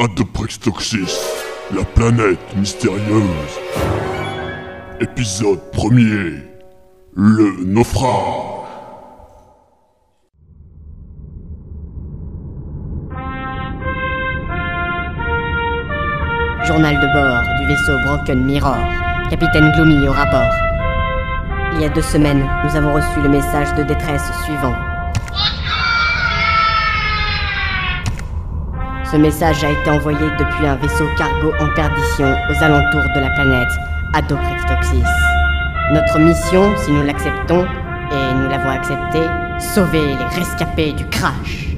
Adoprextoxis, la planète mystérieuse. Épisode premier. Le naufrage. Journal de bord du vaisseau Broken Mirror. Capitaine Gloomy au rapport. Il y a deux semaines, nous avons reçu le message de détresse suivant. Ce message a été envoyé depuis un vaisseau cargo en perdition aux alentours de la planète Adoprextoxis. Notre mission, si nous l'acceptons, et nous l'avons accepté, sauver les rescapés du crash.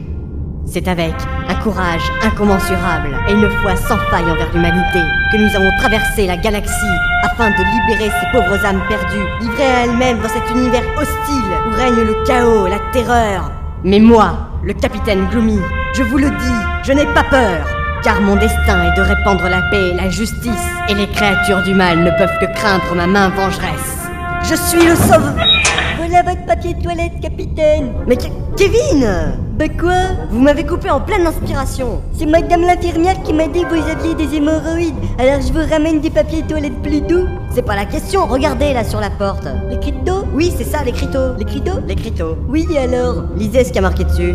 C'est avec un courage incommensurable et une foi sans faille envers l'humanité que nous avons traversé la galaxie afin de libérer ces pauvres âmes perdues, livrées à elles-mêmes dans cet univers hostile où règne le chaos, la terreur. Mais moi, le capitaine Gloomy, je vous le dis, je n'ai pas peur, car mon destin est de répandre la paix et la justice, et les créatures du mal ne peuvent que craindre ma main vengeresse. Je suis le sauveur. Voilà votre papier de toilette, capitaine. Mais Ke- Kevin Bah quoi? Vous m'avez coupé en pleine inspiration. C'est madame l'infirmière qui m'a dit que vous aviez des hémorroïdes. Alors je vous ramène des papiers de toilette plus doux. C'est pas la question, regardez là sur la porte. Les cryptos? Oui, c'est ça, l'écriteau. Les cryptos? L'écriteau. Oui, alors? Lisez ce qu'il y a marqué dessus.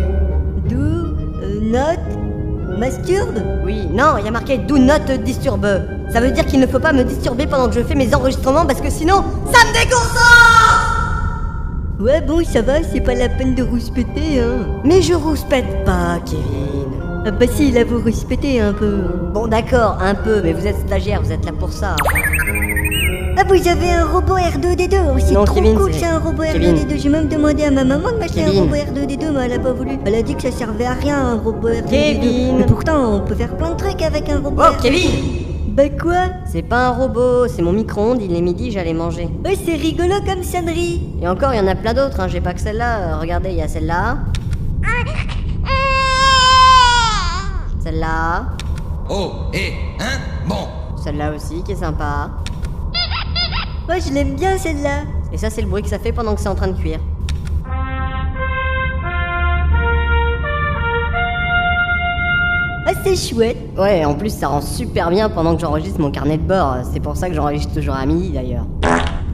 Doux, euh, note, masturbe Oui, non, il y a marqué Do not disturb. Ça veut dire qu'il ne faut pas me disturber pendant que je fais mes enregistrements parce que sinon, ça me déconcentre Ouais, bon, ça va, c'est pas la peine de rouspéter, hein. Mais je rouspète pas, Kevin. Ah bah si, là vous rouspétez un peu. Bon, d'accord, un peu, mais vous êtes stagiaire, vous êtes là pour ça. Vous avez un robot R2D2 Oh, C'est Non, trop Kevin, cool, c'est- c'est un robot Kevin. R2D2. J'ai même demandé à ma maman de m'acheter un Kevin. robot R2D2, mais elle a pas voulu. Elle a dit que ça servait à rien, un robot R2D2. Kevin. Mais pourtant, on peut faire plein de trucs avec un robot Oh, R2D2. Kevin Bah quoi? C'est pas un robot, c'est mon micro-ondes, il est midi, j'allais manger. Oh, c'est rigolo comme sonnerie. Et encore, il y en a plein d'autres, hein, j'ai pas que celle-là. Euh, regardez, il y a celle-là. Celle-là. Oh, et, hein Bon, Celle-là aussi, qui est sympa. Moi, je l'aime bien celle-là. Et ça, c'est le bruit que ça fait pendant que c'est en train de cuire. Ah, c'est chouette. Ouais, en plus, ça rend super bien pendant que j'enregistre mon carnet de bord. C'est pour ça que j'enregistre toujours à midi, d'ailleurs.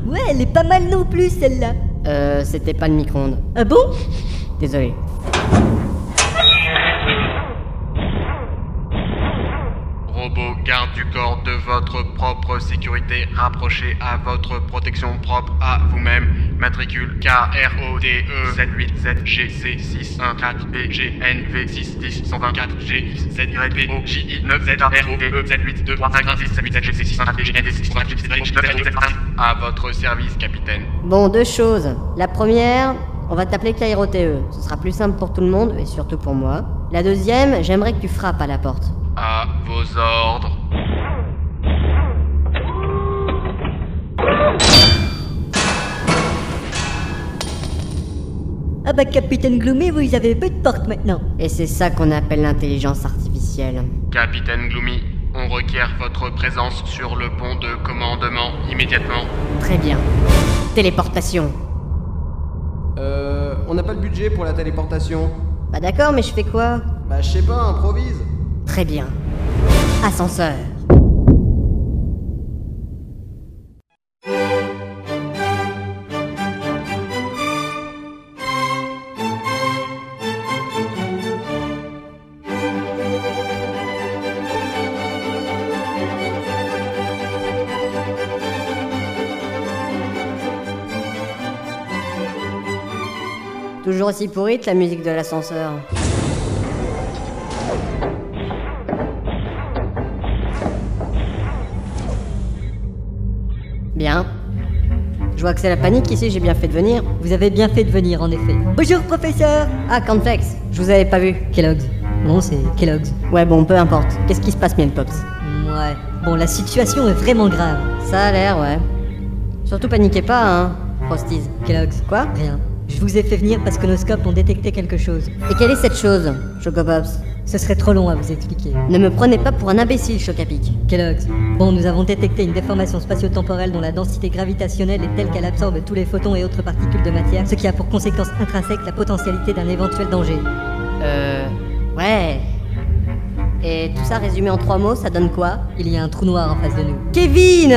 Ouais, elle est pas mal non plus, celle-là. Euh, c'était pas le micro-ondes. Ah bon? Désolé. Robot garde du corps de votre propre sécurité, rapproché à votre protection propre à vous-même. Matricule KRODE 78ZGC614BGNV610 124GZYPOJI 9ZARODE 7823556 À votre service, capitaine. Bon, deux choses. La première, on va t'appeler KROTE. Ce sera plus simple pour tout le monde, et surtout pour moi. La deuxième, j'aimerais que tu frappes à la porte. À vos ordres. Ah bah, Capitaine Gloomy, vous avez peu de porte maintenant. Et c'est ça qu'on appelle l'intelligence artificielle. Capitaine Gloomy, on requiert votre présence sur le pont de commandement immédiatement. Très bien. Téléportation. Euh, on n'a pas le budget pour la téléportation. Bah d'accord, mais je fais quoi? Bah, je sais pas, improvise. Très bien. Ascenseur. Toujours aussi pourrite la musique de l'ascenseur. Bien. Je vois que c'est la panique ici, j'ai bien fait de venir. Vous avez bien fait de venir, en effet. Bonjour, professeur. Ah, Cornflakes, je vous avais pas vu. Kellogg's. Non, c'est Kellogg's. Ouais, bon, peu importe. Qu'est-ce qui se passe, Miel Pops? Ouais. Bon, la situation est vraiment grave. Ça a l'air, ouais. Surtout paniquez pas, hein, Frosties. Kellogg's. Quoi? Rien. Je vous ai fait venir parce que nos scopes ont détecté quelque chose. Et quelle est cette chose, Chocopops Ce serait trop long à vous expliquer. Ne me prenez pas pour un imbécile, Chocapic. Kellogg's. Bon, nous avons détecté une déformation spatio-temporelle dont la densité gravitationnelle est telle qu'elle absorbe tous les photons et autres particules de matière, ce qui a pour conséquence intrinsèque la potentialité d'un éventuel danger. Euh. Ouais. Et tout ça résumé en trois mots, ça donne quoi? Il y a un trou noir en face de nous. Kevin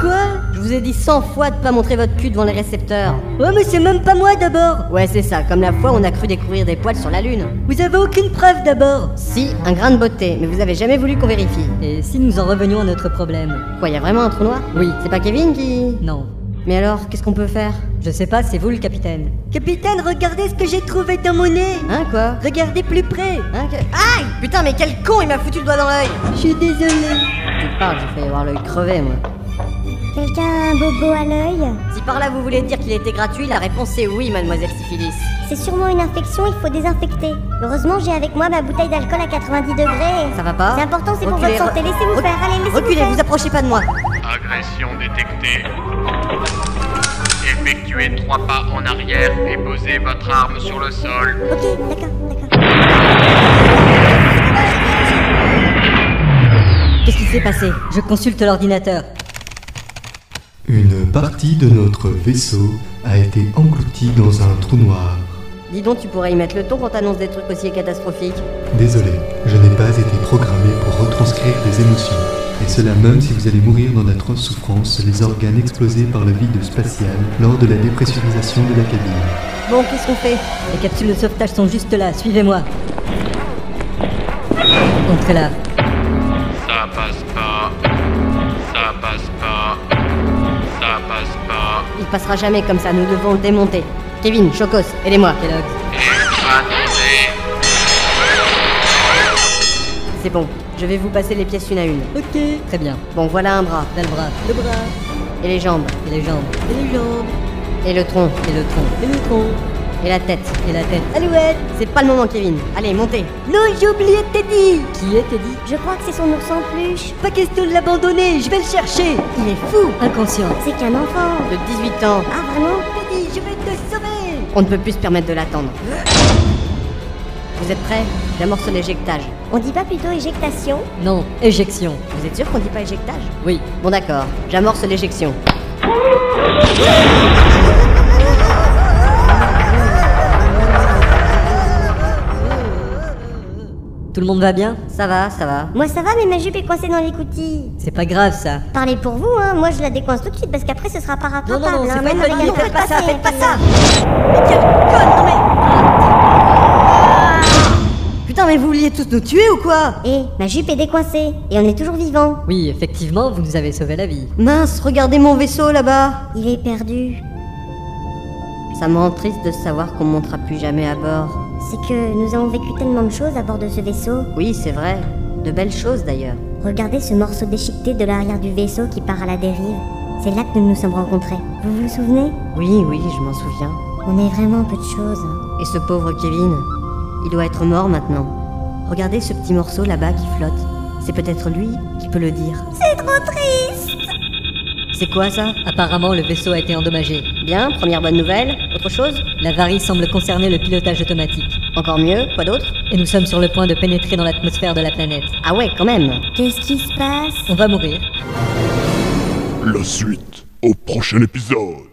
Quoi? Je vous ai dit 100 fois de pas montrer votre cul devant les récepteurs. Oh, mais c'est même pas moi d'abord Ouais, c'est ça, comme la fois où on a cru découvrir des poils sur la Lune. Vous avez aucune preuve d'abord Si, un grain de beauté, mais vous avez jamais voulu qu'on vérifie. Et si nous en revenions à notre problème? Quoi, y a vraiment un trou noir? Oui. C'est pas Kevin qui. Non. Mais alors, qu'est-ce qu'on peut faire? Je sais pas, c'est vous le capitaine. Capitaine, regardez ce que j'ai trouvé dans mon nez Hein, quoi? Regardez plus près Hein, que- Aïe Putain, mais quel con, il m'a foutu le doigt dans l'œil Je suis désolé. Tu parles, j'ai failli avoir l'œil crevé, moi. Quelqu'un a un bobo à l'œil Si par là vous voulez dire qu'il était gratuit, la réponse est oui, mademoiselle Syphilis. C'est sûrement une infection, il faut désinfecter. Heureusement, j'ai avec moi ma bouteille d'alcool à 90 degrés. Ça va pas C'est important, c'est pour votre santé. Laissez-vous re- faire, allez, laissez-vous Reculez, faire. vous approchez pas de moi. Agression détectée. Effectuez trois pas en arrière et posez votre arme sur le sol. Ok, d'accord, d'accord. Qu'est-ce qui s'est passé? Je consulte l'ordinateur. Une partie de notre vaisseau a été engloutie dans un trou noir. Dis donc, tu pourrais y mettre le ton quand t'annonces des trucs aussi catastrophiques. Désolé, je n'ai pas été programmé pour retranscrire des émotions. Et cela même si vous allez mourir dans d'atroces souffrances, les organes explosés par le vide spatial lors de la dépressurisation de la cabine. Bon, qu'est-ce qu'on fait? Les capsules de sauvetage sont juste là, suivez-moi. Entrez là. Ça passe pas. Ça passe pas. Il passera jamais comme ça, nous devons le démonter. Kevin, Chocos, aidez-moi. Kellogg. C'est bon, je vais vous passer les pièces une à une. Ok. Très bien. Bon, voilà un bras. Là le bras. Le bras. Et les jambes. Et les jambes. Et les jambes. Et le tronc. Et le tronc. Et le tronc. Et la tête. Et la tête. Alouette C'est pas le moment, Kevin. Allez, montez. Non, j'ai oublié Teddy Qui est Teddy? Je crois que c'est son ours en peluche. Pas question de l'abandonner, je vais le chercher Il est fou Inconscient. C'est qu'un enfant. De 18 ans. Ah, vraiment? Teddy, je vais te sauver On ne peut plus se permettre de l'attendre. Vous êtes prêts? J'amorce l'éjectage. On dit pas plutôt éjectation? Non, éjection. Vous êtes sûr qu'on dit pas éjectage? Oui. Bon d'accord, j'amorce l'éjection. Tout le monde va bien? Ça va, ça va. Moi ça va, mais ma jupe est coincée dans l'écoutille. C'est pas grave ça. Parlez pour vous, hein. Moi je la décoince tout de suite parce qu'après ce sera pas rattrapable. Non, non, non, hein. c'est pas Même une bonne idée, faites pas ça, faites pas ça Mais quelle conne, non Putain, mais vous vouliez tous nous tuer ou quoi? Eh, ma jupe est décoincée et on est toujours vivant. mais Oui, effectivement, vous nous avez sauvé la vie. Mince, regardez mon vaisseau là-bas. Il est perdu. Ça me rend triste de savoir qu'on montera plus jamais à bord. C'est que nous avons vécu tellement de choses à bord de ce vaisseau. Oui, c'est vrai. De belles choses d'ailleurs. Regardez ce morceau déchiqueté de l'arrière du vaisseau qui part à la dérive. C'est là que nous nous sommes rencontrés. Vous vous souvenez? Oui, oui, je m'en souviens. On est vraiment peu de choses. Et ce pauvre Kevin, il doit être mort maintenant. Regardez ce petit morceau là-bas qui flotte. C'est peut-être lui qui peut le dire. C'est trop triste C'est quoi ça Apparemment, le vaisseau a été endommagé. Bien, première bonne nouvelle. Autre chose L'avarie semble concerner le pilotage automatique. Encore mieux, quoi d'autre Et nous sommes sur le point de pénétrer dans l'atmosphère de la planète. Ah ouais, quand même. Qu'est-ce qui se passe? On va mourir. La suite au prochain épisode.